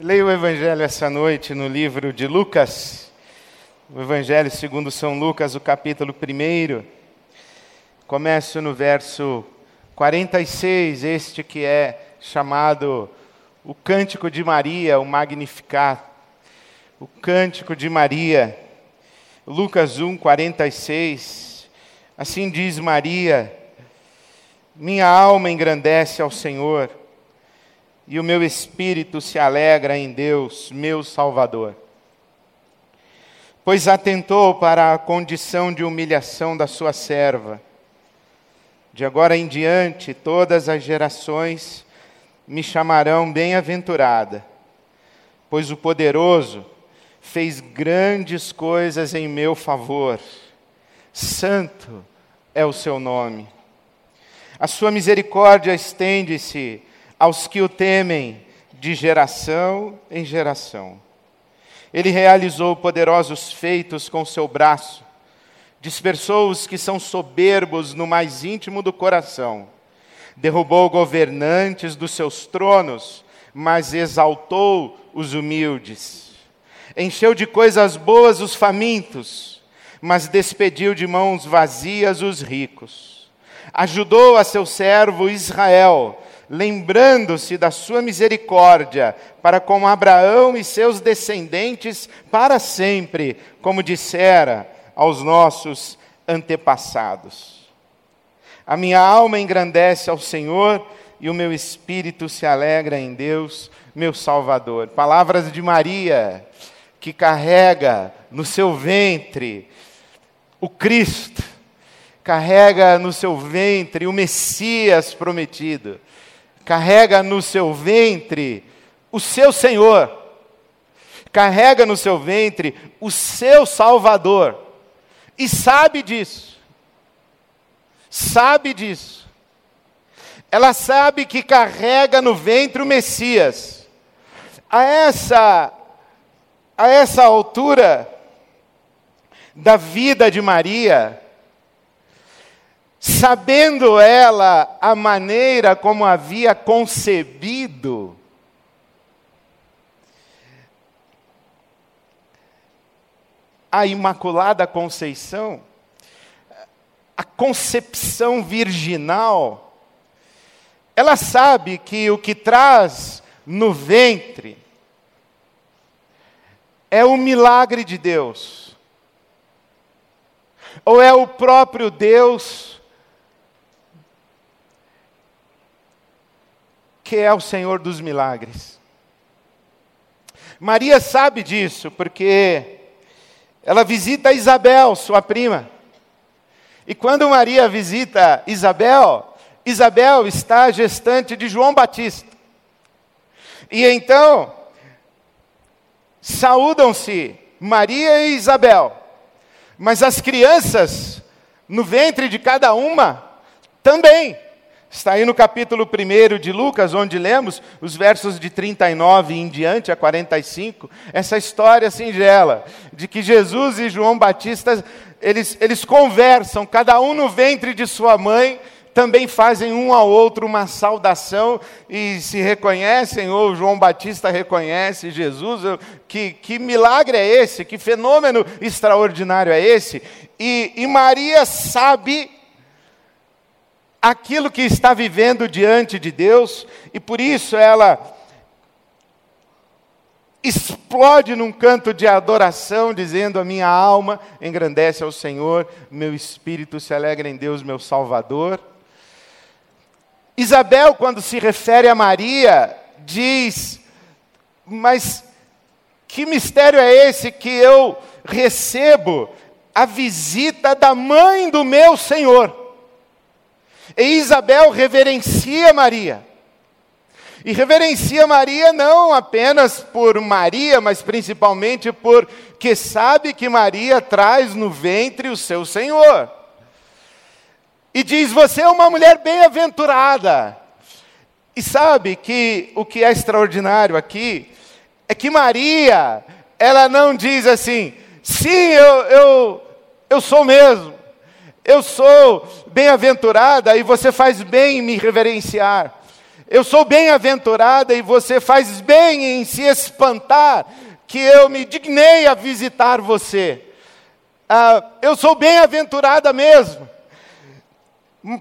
Leia o Evangelho essa noite no livro de Lucas, o Evangelho segundo São Lucas, o capítulo 1. Começo no verso 46, este que é chamado o Cântico de Maria, o Magnificat. O Cântico de Maria, Lucas 1, 46. Assim diz Maria: Minha alma engrandece ao Senhor e o meu espírito se alegra em Deus, meu Salvador. Pois atentou para a condição de humilhação da sua serva. De agora em diante, todas as gerações me chamarão bem-aventurada, pois o poderoso fez grandes coisas em meu favor. Santo é o seu nome. A sua misericórdia estende-se aos que o temem de geração em geração. Ele realizou poderosos feitos com seu braço, dispersou os que são soberbos no mais íntimo do coração, derrubou governantes dos seus tronos, mas exaltou os humildes. Encheu de coisas boas os famintos, mas despediu de mãos vazias os ricos. Ajudou a seu servo Israel, lembrando-se da sua misericórdia para com Abraão e seus descendentes para sempre, como dissera aos nossos antepassados. A minha alma engrandece ao Senhor e o meu espírito se alegra em Deus, meu Salvador. Palavras de Maria, que carrega no seu ventre o Cristo, carrega no seu ventre o Messias prometido carrega no seu ventre o seu Senhor, carrega no seu ventre o seu Salvador, e sabe disso, sabe disso. Ela sabe que carrega no ventre o Messias. A essa, a essa altura da vida de Maria, sabendo ela a maneira como havia concebido, a Imaculada Conceição, a concepção virginal, ela sabe que o que traz no ventre é o milagre de Deus, ou é o próprio Deus que é o Senhor dos milagres. Maria sabe disso, porque ela visita Isabel, sua prima. E quando Maria visita Isabel, Isabel está gestante de João Batista. E então, saúdam-se Maria e Isabel. Mas as crianças, no ventre de cada uma, também. Está aí no capítulo 1 de Lucas, onde lemos os versos de 39 em diante a 45, essa história singela de que Jesus e João Batista, eles, eles conversam, cada um no ventre de sua mãe, também fazem um ao outro uma saudação e se reconhecem, ou João Batista reconhece Jesus. Que, que milagre é esse? Que fenômeno extraordinário é esse? E, e Maria sabe aquilo que está vivendo diante de Deus, e por isso ela explode num canto de adoração, dizendo: A minha alma engrandece ao Senhor, meu espírito se alegra em Deus, meu Salvador. Isabel, quando se refere a Maria, diz: Mas que mistério é esse que eu recebo a visita da mãe do meu Senhor? E Isabel reverencia Maria. E reverencia Maria não apenas por Maria, mas principalmente porque sabe que Maria traz no ventre o seu Senhor. E diz: Você é uma mulher bem-aventurada. E sabe que o que é extraordinário aqui é que Maria, ela não diz assim, sim, eu, eu, eu sou mesmo, eu sou bem-aventurada e você faz bem em me reverenciar. Eu sou bem-aventurada e você faz bem em se espantar que eu me dignei a visitar você. Ah, eu sou bem-aventurada mesmo,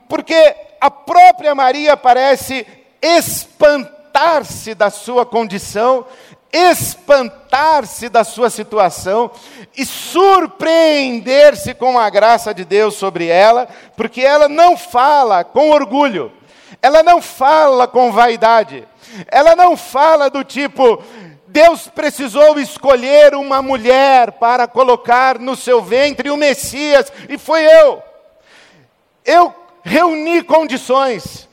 porque a própria Maria parece espantar-se da sua condição, espantar-se da sua situação e surpreender-se com a graça de Deus sobre ela, porque ela não fala com orgulho, ela não fala com vaidade, ela não fala do tipo, Deus precisou escolher uma mulher para colocar no seu ventre o Messias, e foi eu. Eu reuni condições.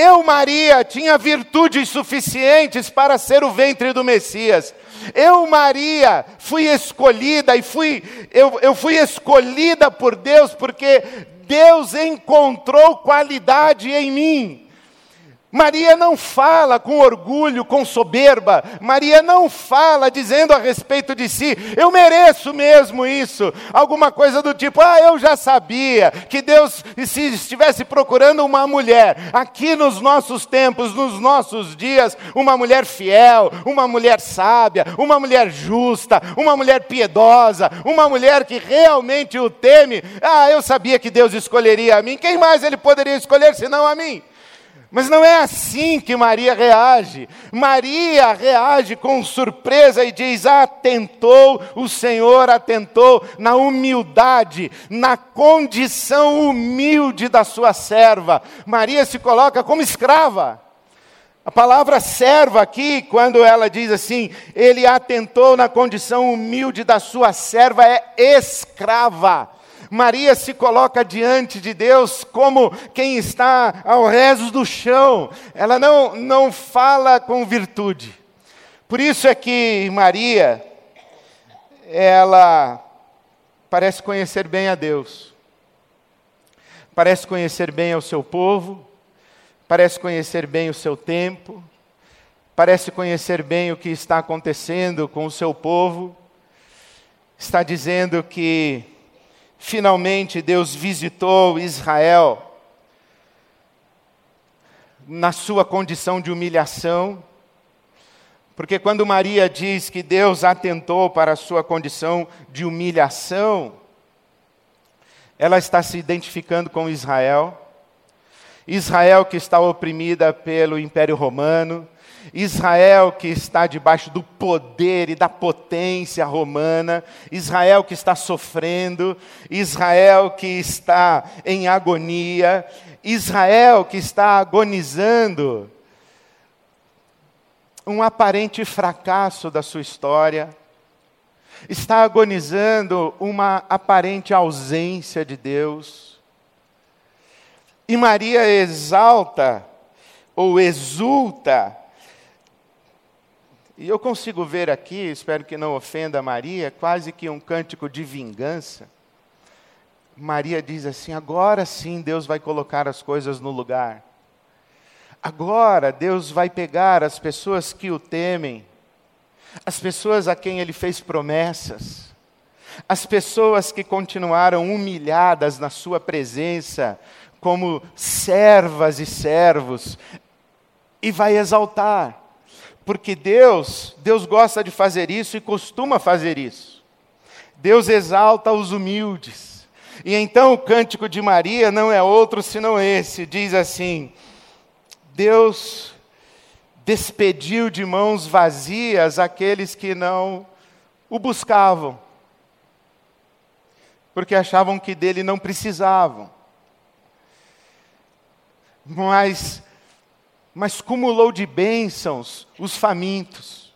Eu, Maria, tinha virtudes suficientes para ser o ventre do Messias. Eu, Maria, fui escolhida e fui, eu, eu fui escolhida por Deus porque Deus encontrou qualidade em mim. Maria não fala com orgulho, com soberba. Maria não fala dizendo a respeito de si, eu mereço mesmo isso. Alguma coisa do tipo, ah, eu já sabia que Deus, se estivesse procurando uma mulher, aqui nos nossos tempos, nos nossos dias, uma mulher fiel, uma mulher sábia, uma mulher justa, uma mulher piedosa, uma mulher que realmente o teme. Ah, eu sabia que Deus escolheria a mim. Quem mais ele poderia escolher senão a mim? Mas não é assim que Maria reage. Maria reage com surpresa e diz: Atentou, o Senhor atentou na humildade, na condição humilde da sua serva. Maria se coloca como escrava. A palavra serva aqui, quando ela diz assim, ele atentou na condição humilde da sua serva, é escrava. Maria se coloca diante de Deus como quem está ao rezo do chão. Ela não, não fala com virtude. Por isso é que Maria, ela parece conhecer bem a Deus. Parece conhecer bem o seu povo, parece conhecer bem o seu tempo, parece conhecer bem o que está acontecendo com o seu povo. Está dizendo que Finalmente Deus visitou Israel na sua condição de humilhação, porque quando Maria diz que Deus atentou para a sua condição de humilhação, ela está se identificando com Israel. Israel que está oprimida pelo Império Romano, Israel que está debaixo do poder e da potência romana, Israel que está sofrendo, Israel que está em agonia, Israel que está agonizando um aparente fracasso da sua história, está agonizando uma aparente ausência de Deus. E Maria exalta ou exulta e eu consigo ver aqui, espero que não ofenda Maria, quase que um cântico de vingança. Maria diz assim: agora sim Deus vai colocar as coisas no lugar. Agora Deus vai pegar as pessoas que o temem, as pessoas a quem ele fez promessas, as pessoas que continuaram humilhadas na sua presença, como servas e servos, e vai exaltar. Porque Deus, Deus gosta de fazer isso e costuma fazer isso. Deus exalta os humildes. E então o cântico de Maria não é outro senão esse, diz assim: Deus despediu de mãos vazias aqueles que não o buscavam, porque achavam que dele não precisavam. Mas mas cumulou de bênçãos os famintos.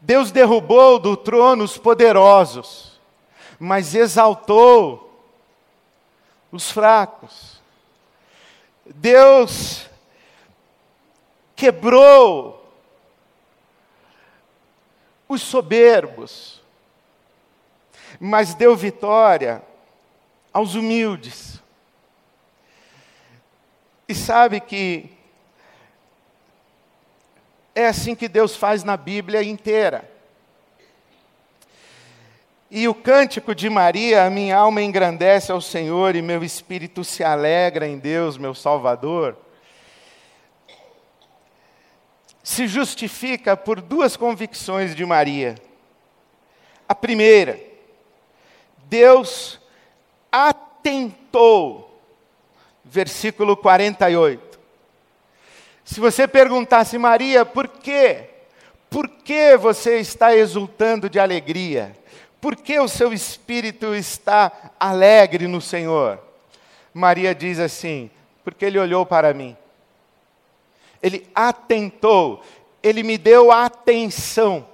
Deus derrubou do trono os poderosos, mas exaltou os fracos. Deus quebrou os soberbos, mas deu vitória aos humildes. E sabe que é assim que Deus faz na Bíblia inteira. E o cântico de Maria, minha alma engrandece ao Senhor e meu espírito se alegra em Deus, meu Salvador. se justifica por duas convicções de Maria. A primeira, Deus atentou, versículo 48. Se você perguntasse, Maria, por quê? Por que você está exultando de alegria? Por que o seu espírito está alegre no Senhor? Maria diz assim: porque ele olhou para mim. Ele atentou, ele me deu atenção.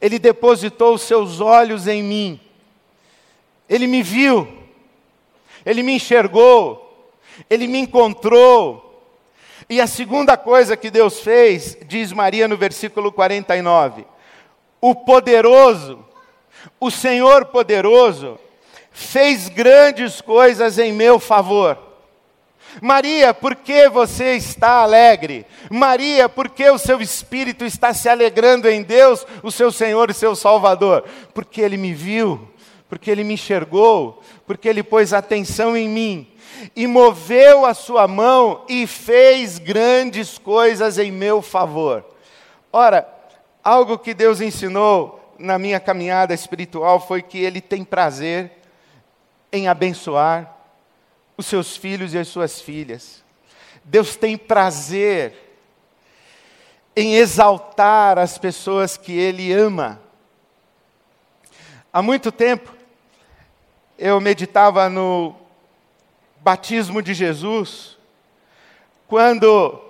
Ele depositou os seus olhos em mim. Ele me viu. Ele me enxergou. Ele me encontrou. E a segunda coisa que Deus fez, diz Maria no versículo 49, o poderoso, o Senhor poderoso, fez grandes coisas em meu favor. Maria, por que você está alegre? Maria, por que o seu espírito está se alegrando em Deus, o seu Senhor e seu Salvador? Porque ele me viu, porque ele me enxergou, porque ele pôs atenção em mim e moveu a sua mão e fez grandes coisas em meu favor. Ora, algo que Deus ensinou na minha caminhada espiritual foi que Ele tem prazer em abençoar os seus filhos e as suas filhas. Deus tem prazer em exaltar as pessoas que Ele ama. Há muito tempo, eu meditava no batismo de Jesus, quando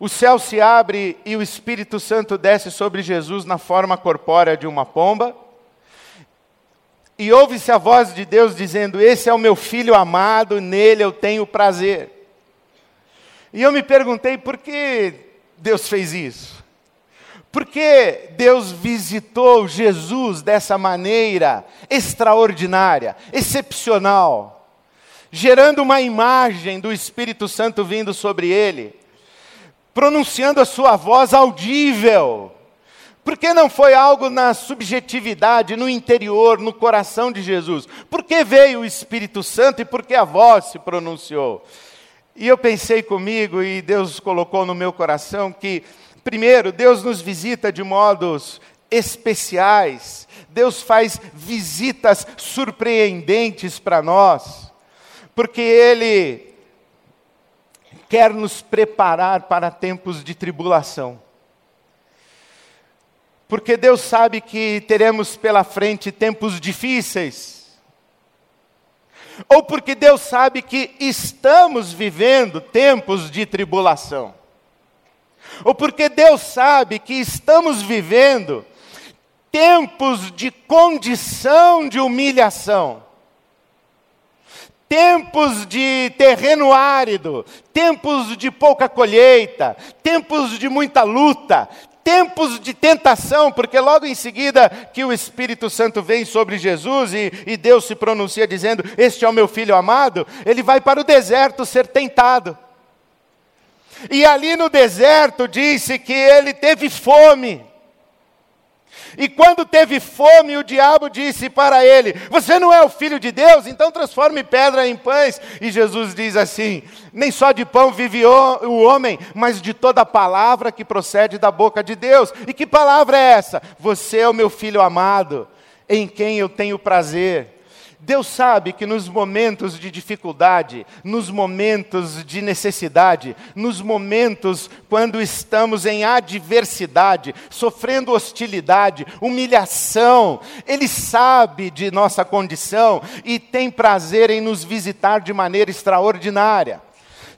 o céu se abre e o Espírito Santo desce sobre Jesus na forma corpórea de uma pomba, e ouve-se a voz de Deus dizendo: Esse é o meu filho amado, nele eu tenho prazer. E eu me perguntei por que Deus fez isso? Por que Deus visitou Jesus dessa maneira extraordinária, excepcional? gerando uma imagem do Espírito Santo vindo sobre ele, pronunciando a sua voz audível. Porque não foi algo na subjetividade, no interior, no coração de Jesus? Por que veio o Espírito Santo e por que a voz se pronunciou? E eu pensei comigo, e Deus colocou no meu coração, que, primeiro, Deus nos visita de modos especiais, Deus faz visitas surpreendentes para nós porque Ele quer nos preparar para tempos de tribulação. Porque Deus sabe que teremos pela frente tempos difíceis. Ou porque Deus sabe que estamos vivendo tempos de tribulação. Ou porque Deus sabe que estamos vivendo tempos de condição de humilhação tempos de terreno árido, tempos de pouca colheita, tempos de muita luta, tempos de tentação, porque logo em seguida que o Espírito Santo vem sobre Jesus e, e, Deus se pronuncia dizendo: Este é o meu filho amado, ele vai para o deserto ser tentado. E ali no deserto disse que ele teve fome. E quando teve fome, o diabo disse para ele: Você não é o filho de Deus? Então transforme pedra em pães. E Jesus diz assim: Nem só de pão vive o homem, mas de toda palavra que procede da boca de Deus. E que palavra é essa? Você é o meu filho amado, em quem eu tenho prazer. Deus sabe que nos momentos de dificuldade, nos momentos de necessidade, nos momentos quando estamos em adversidade, sofrendo hostilidade, humilhação, Ele sabe de nossa condição e tem prazer em nos visitar de maneira extraordinária.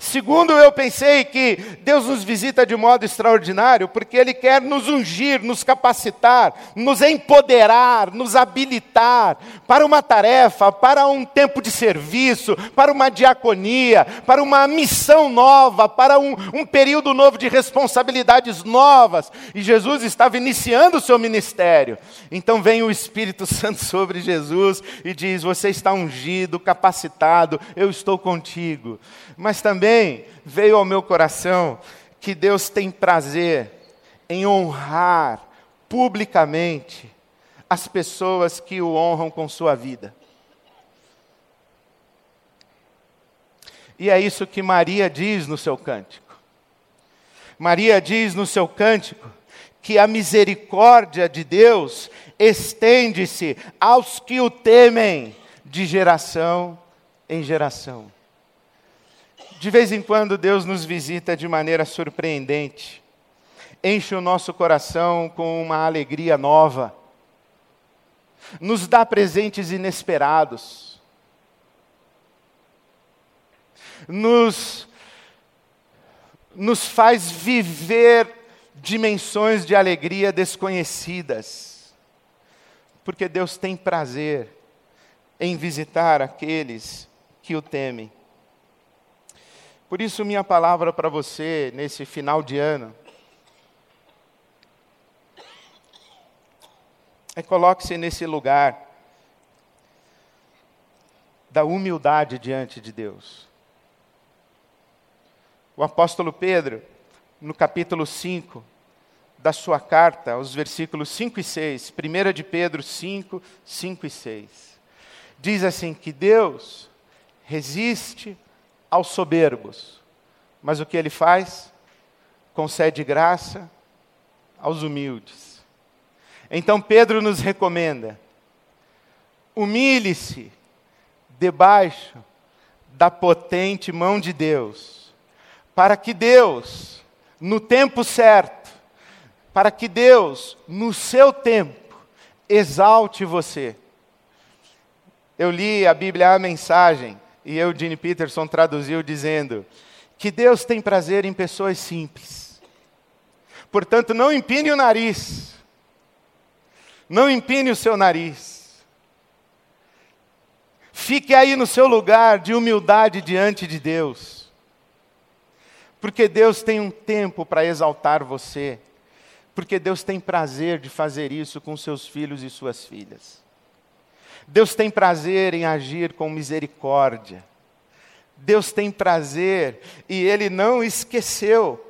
Segundo, eu pensei que Deus nos visita de modo extraordinário, porque Ele quer nos ungir, nos capacitar, nos empoderar, nos habilitar para uma tarefa, para um tempo de serviço, para uma diaconia, para uma missão nova, para um, um período novo de responsabilidades novas. E Jesus estava iniciando o seu ministério. Então vem o Espírito Santo sobre Jesus e diz: Você está ungido, capacitado, eu estou contigo. Mas também também veio ao meu coração que Deus tem prazer em honrar publicamente as pessoas que o honram com sua vida. E é isso que Maria diz no seu cântico. Maria diz no seu cântico que a misericórdia de Deus estende-se aos que o temem de geração em geração. De vez em quando Deus nos visita de maneira surpreendente, enche o nosso coração com uma alegria nova, nos dá presentes inesperados, nos, nos faz viver dimensões de alegria desconhecidas, porque Deus tem prazer em visitar aqueles que o temem. Por isso, minha palavra para você nesse final de ano é coloque-se nesse lugar da humildade diante de Deus. O apóstolo Pedro, no capítulo 5 da sua carta, os versículos 5 e 6, 1 de Pedro 5, 5 e 6 diz assim: que Deus resiste aos soberbos, mas o que ele faz? Concede graça aos humildes. Então Pedro nos recomenda: humilhe-se debaixo da potente mão de Deus, para que Deus, no tempo certo, para que Deus, no seu tempo, exalte você eu li a Bíblia, a mensagem, e Eugene Peterson traduziu dizendo que Deus tem prazer em pessoas simples. Portanto, não empine o nariz. Não empine o seu nariz. Fique aí no seu lugar de humildade diante de Deus. Porque Deus tem um tempo para exaltar você. Porque Deus tem prazer de fazer isso com seus filhos e suas filhas. Deus tem prazer em agir com misericórdia. Deus tem prazer e ele não esqueceu.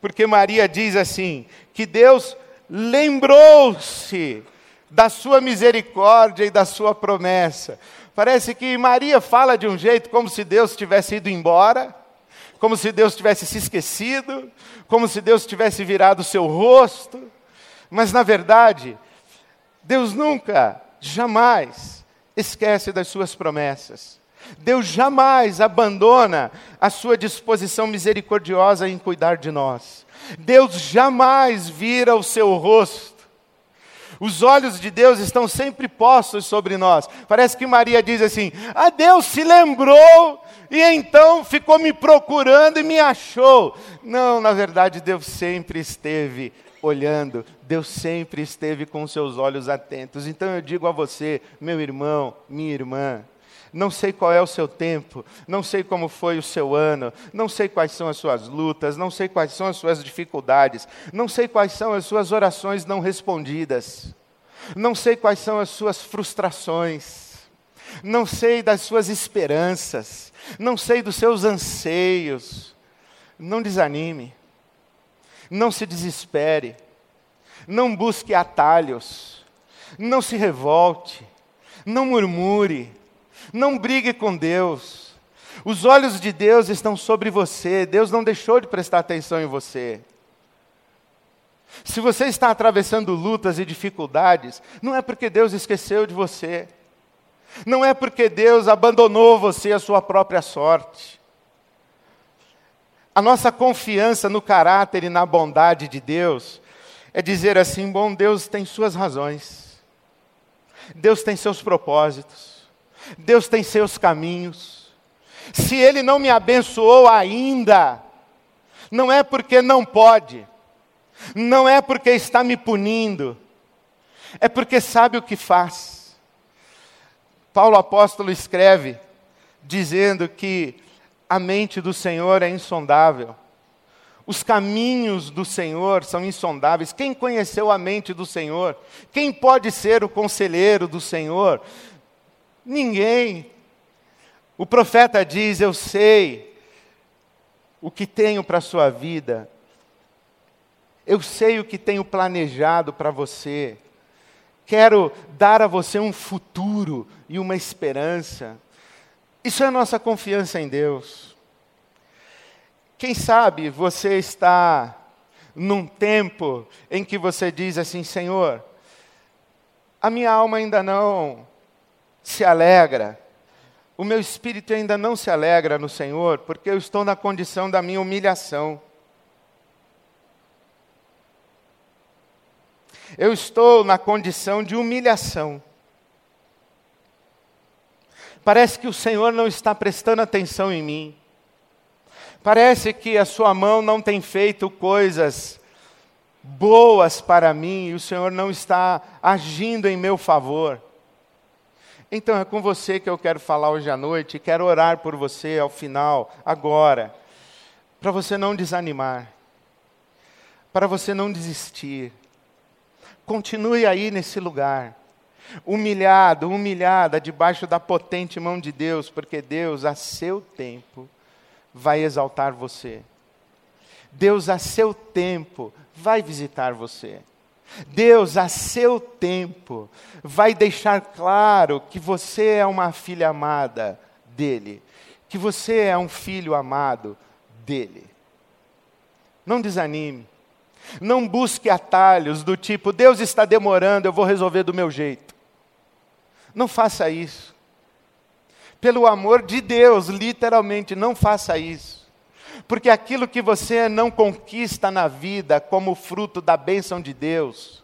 Porque Maria diz assim: que Deus lembrou-se da sua misericórdia e da sua promessa. Parece que Maria fala de um jeito como se Deus tivesse ido embora, como se Deus tivesse se esquecido, como se Deus tivesse virado o seu rosto. Mas na verdade, Deus nunca jamais esquece das suas promessas. Deus jamais abandona a sua disposição misericordiosa em cuidar de nós. Deus jamais vira o seu rosto. Os olhos de Deus estão sempre postos sobre nós. Parece que Maria diz assim: Ah, Deus se lembrou e então ficou me procurando e me achou. Não, na verdade, Deus sempre esteve olhando, Deus sempre esteve com seus olhos atentos. Então eu digo a você, meu irmão, minha irmã, não sei qual é o seu tempo, não sei como foi o seu ano, não sei quais são as suas lutas, não sei quais são as suas dificuldades, não sei quais são as suas orações não respondidas, não sei quais são as suas frustrações, não sei das suas esperanças, não sei dos seus anseios. Não desanime. Não se desespere. Não busque atalhos. Não se revolte. Não murmure. Não brigue com Deus. Os olhos de Deus estão sobre você. Deus não deixou de prestar atenção em você. Se você está atravessando lutas e dificuldades, não é porque Deus esqueceu de você. Não é porque Deus abandonou você à sua própria sorte. A nossa confiança no caráter e na bondade de Deus é dizer assim: bom, Deus tem suas razões, Deus tem seus propósitos, Deus tem seus caminhos. Se Ele não me abençoou ainda, não é porque não pode, não é porque está me punindo, é porque sabe o que faz. Paulo apóstolo escreve dizendo que a mente do Senhor é insondável. Os caminhos do Senhor são insondáveis. Quem conheceu a mente do Senhor? Quem pode ser o conselheiro do Senhor? Ninguém. O profeta diz: Eu sei o que tenho para a sua vida, eu sei o que tenho planejado para você, quero dar a você um futuro e uma esperança. Isso é a nossa confiança em Deus. Quem sabe você está num tempo em que você diz assim: Senhor, a minha alma ainda não se alegra, o meu espírito ainda não se alegra no Senhor, porque eu estou na condição da minha humilhação. Eu estou na condição de humilhação. Parece que o Senhor não está prestando atenção em mim. Parece que a sua mão não tem feito coisas boas para mim e o Senhor não está agindo em meu favor. Então é com você que eu quero falar hoje à noite, quero orar por você ao final, agora, para você não desanimar, para você não desistir. Continue aí nesse lugar, humilhado, humilhada, debaixo da potente mão de Deus, porque Deus, a seu tempo, vai exaltar você. Deus, a seu tempo, vai visitar você. Deus, a seu tempo, vai deixar claro que você é uma filha amada dele, que você é um filho amado dele. Não desanime. Não busque atalhos do tipo, Deus está demorando, eu vou resolver do meu jeito. Não faça isso. Pelo amor de Deus, literalmente, não faça isso. Porque aquilo que você não conquista na vida como fruto da bênção de Deus,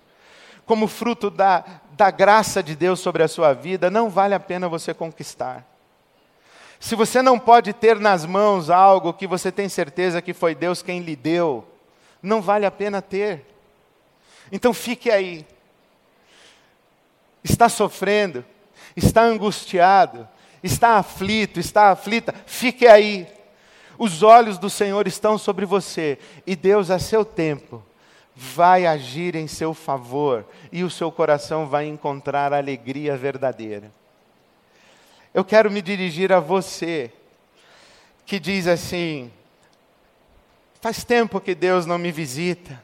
como fruto da, da graça de Deus sobre a sua vida, não vale a pena você conquistar. Se você não pode ter nas mãos algo que você tem certeza que foi Deus quem lhe deu, não vale a pena ter. Então fique aí. Está sofrendo, está angustiado, está aflito, está aflita, fique aí. Os olhos do Senhor estão sobre você e Deus, a seu tempo, vai agir em seu favor e o seu coração vai encontrar alegria verdadeira. Eu quero me dirigir a você que diz assim: Faz tempo que Deus não me visita.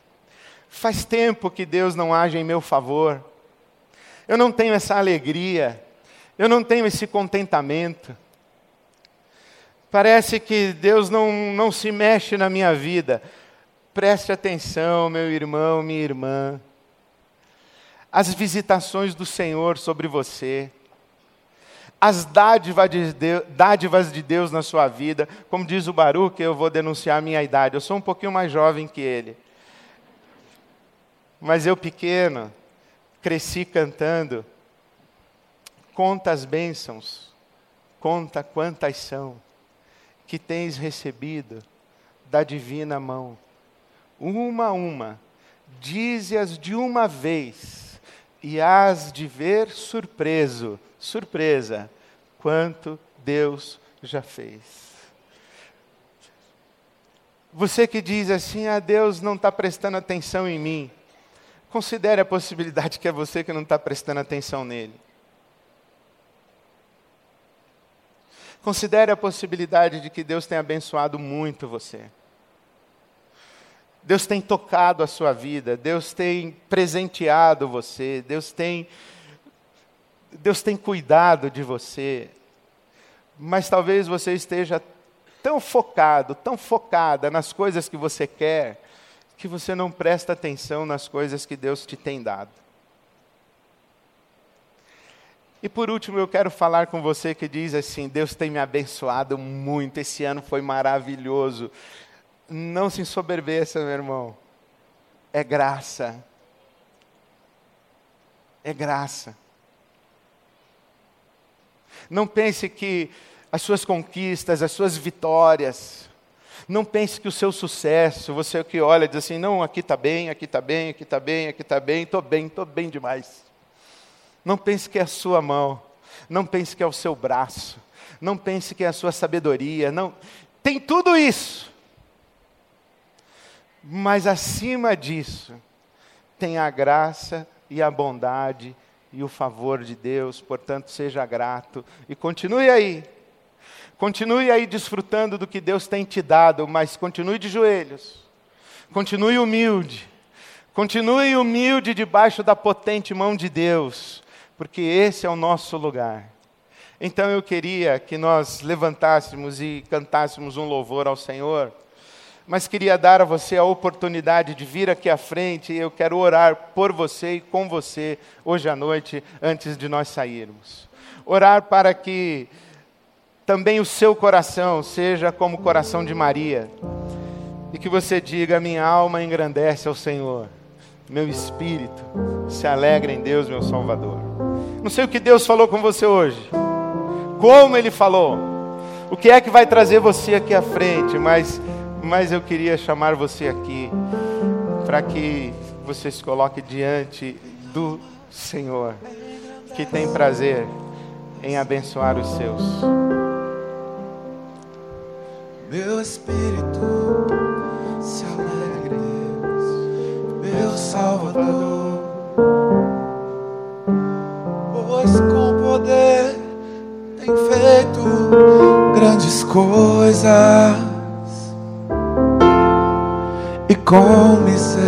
Faz tempo que Deus não age em meu favor. Eu não tenho essa alegria. Eu não tenho esse contentamento. Parece que Deus não, não se mexe na minha vida. Preste atenção, meu irmão, minha irmã. As visitações do Senhor sobre você as dádivas de, Deus, dádivas de Deus na sua vida. Como diz o Baruch, eu vou denunciar a minha idade. Eu sou um pouquinho mais jovem que ele. Mas eu, pequeno, cresci cantando. Conta as bênçãos, conta quantas são, que tens recebido da divina mão. Uma a uma, dize-as de uma vez, e hás de ver surpreso surpresa, quanto Deus já fez. Você que diz assim, ah, Deus não está prestando atenção em mim, considere a possibilidade que é você que não está prestando atenção nele. Considere a possibilidade de que Deus tenha abençoado muito você. Deus tem tocado a sua vida, Deus tem presenteado você, Deus tem Deus tem cuidado de você, mas talvez você esteja tão focado, tão focada nas coisas que você quer, que você não presta atenção nas coisas que Deus te tem dado. E por último, eu quero falar com você que diz assim: Deus tem me abençoado muito, esse ano foi maravilhoso. Não se ensoberbeça, meu irmão. É graça. É graça. Não pense que as suas conquistas, as suas vitórias, não pense que o seu sucesso, você que olha diz assim, não, aqui está bem, aqui está bem, aqui está bem, aqui está bem, estou bem, estou bem demais. Não pense que é a sua mão, não pense que é o seu braço, não pense que é a sua sabedoria, não. Tem tudo isso. Mas acima disso, tem a graça e a bondade e o favor de Deus, portanto, seja grato e continue aí. Continue aí desfrutando do que Deus tem te dado, mas continue de joelhos. Continue humilde. Continue humilde debaixo da potente mão de Deus, porque esse é o nosso lugar. Então eu queria que nós levantássemos e cantássemos um louvor ao Senhor, mas queria dar a você a oportunidade de vir aqui à frente e eu quero orar por você e com você hoje à noite, antes de nós sairmos. Orar para que também o seu coração seja como o coração de Maria e que você diga: Minha alma engrandece ao Senhor, meu espírito se alegra em Deus, meu Salvador. Não sei o que Deus falou com você hoje, como Ele falou, o que é que vai trazer você aqui à frente, mas mas eu queria chamar você aqui para que você se coloque diante do Senhor, que tem prazer em abençoar os seus. Meu espírito se alegra em Deus, meu Salvador, poder tem feito grandes coisas e com misericórdia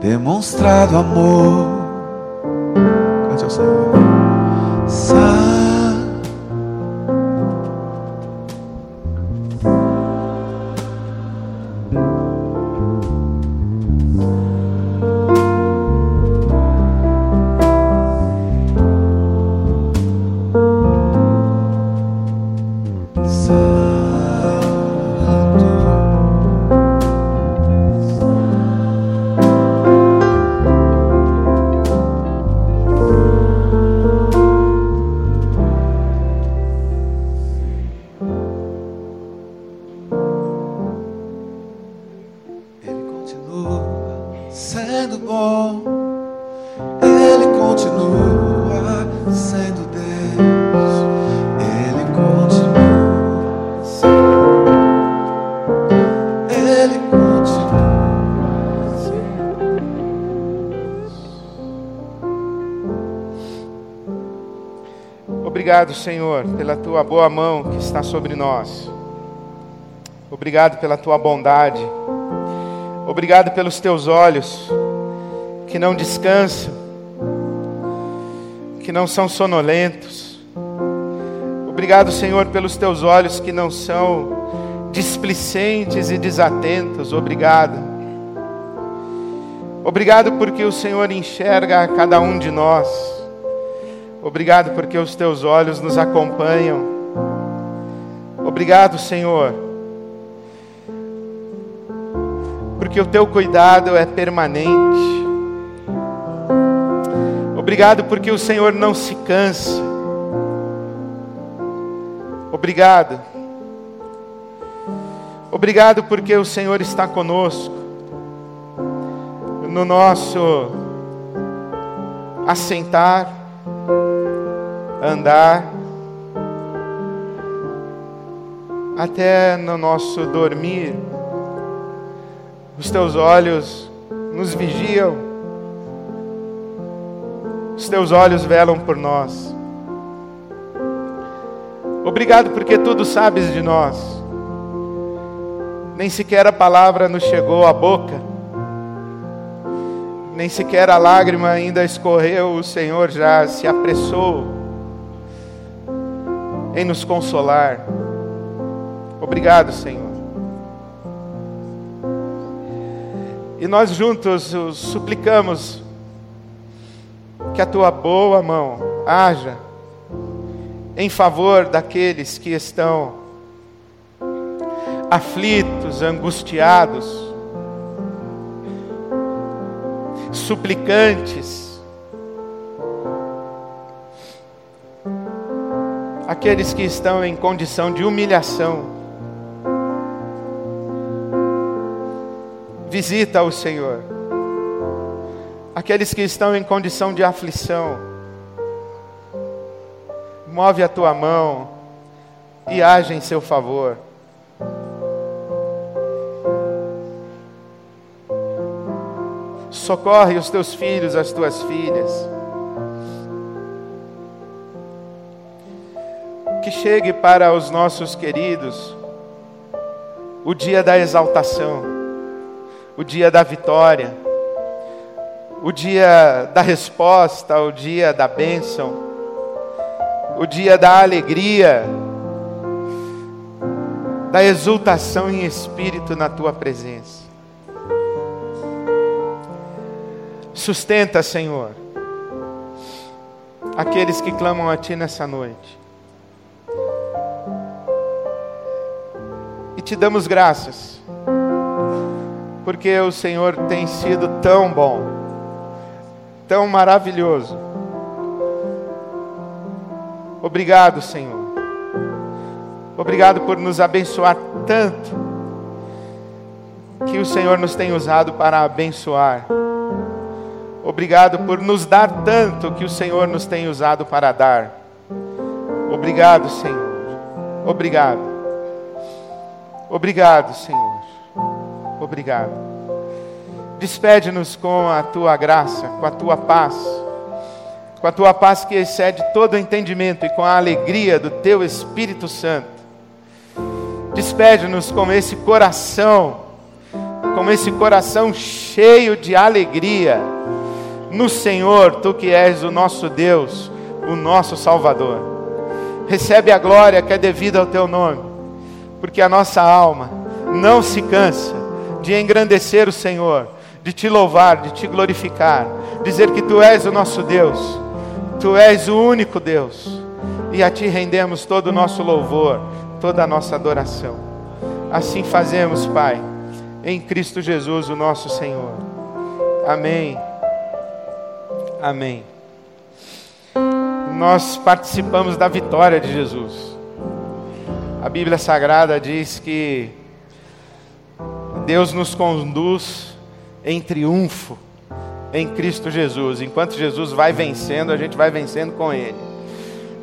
demonstrado amor. Cante ao Senhor. Obrigado, Senhor, pela tua boa mão que está sobre nós. Obrigado pela tua bondade. Obrigado pelos teus olhos que não descansam, que não são sonolentos. Obrigado, Senhor, pelos teus olhos que não são displicentes e desatentos. Obrigado. Obrigado porque o Senhor enxerga a cada um de nós. Obrigado porque os teus olhos nos acompanham. Obrigado, Senhor, porque o teu cuidado é permanente. Obrigado porque o Senhor não se cansa. Obrigado. Obrigado porque o Senhor está conosco no nosso assentar andar, até no nosso dormir. Os teus olhos nos vigiam, os teus olhos velam por nós. Obrigado porque tudo sabes de nós. Nem sequer a palavra nos chegou à boca, nem sequer a lágrima ainda escorreu, o Senhor já se apressou em nos consolar. Obrigado, Senhor. E nós juntos suplicamos que a tua boa mão haja em favor daqueles que estão aflitos, angustiados, suplicantes, aqueles que estão em condição de humilhação. Visita o Senhor. Aqueles que estão em condição de aflição. Move a tua mão e age em seu favor. Socorre os teus filhos, as tuas filhas. Chegue para os nossos queridos. O dia da exaltação, o dia da vitória, o dia da resposta, o dia da bênção, o dia da alegria, da exultação em espírito na tua presença. Sustenta, Senhor, aqueles que clamam a Ti nessa noite. E te damos graças, porque o Senhor tem sido tão bom, tão maravilhoso. Obrigado, Senhor. Obrigado por nos abençoar tanto, que o Senhor nos tem usado para abençoar. Obrigado por nos dar tanto que o Senhor nos tem usado para dar. Obrigado, Senhor. Obrigado. Obrigado, Senhor. Obrigado. Despede-nos com a tua graça, com a tua paz, com a tua paz que excede todo entendimento e com a alegria do teu Espírito Santo. Despede-nos com esse coração, com esse coração cheio de alegria no Senhor, tu que és o nosso Deus, o nosso Salvador. Recebe a glória que é devida ao teu nome, porque a nossa alma não se cansa de engrandecer o Senhor, de te louvar, de te glorificar, dizer que tu és o nosso Deus, tu és o único Deus, e a ti rendemos todo o nosso louvor, toda a nossa adoração. Assim fazemos, Pai, em Cristo Jesus, o nosso Senhor. Amém. Amém. Nós participamos da vitória de Jesus. A Bíblia Sagrada diz que Deus nos conduz em triunfo em Cristo Jesus. Enquanto Jesus vai vencendo, a gente vai vencendo com Ele.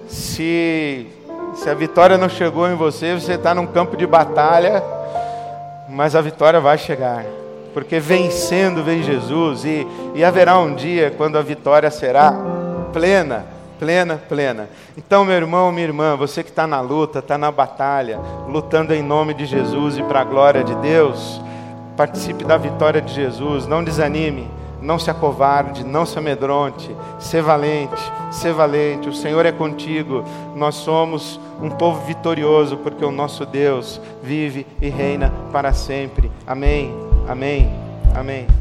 Se, se a vitória não chegou em você, você está num campo de batalha, mas a vitória vai chegar porque vencendo vem Jesus, e, e haverá um dia quando a vitória será plena, plena, plena. Então, meu irmão, minha irmã, você que está na luta, está na batalha, lutando em nome de Jesus e para a glória de Deus, participe da vitória de Jesus, não desanime, não se acovarde, não se amedronte, ser valente, ser valente, o Senhor é contigo, nós somos um povo vitorioso, porque o nosso Deus vive e reina para sempre. Amém. Amém. Amém.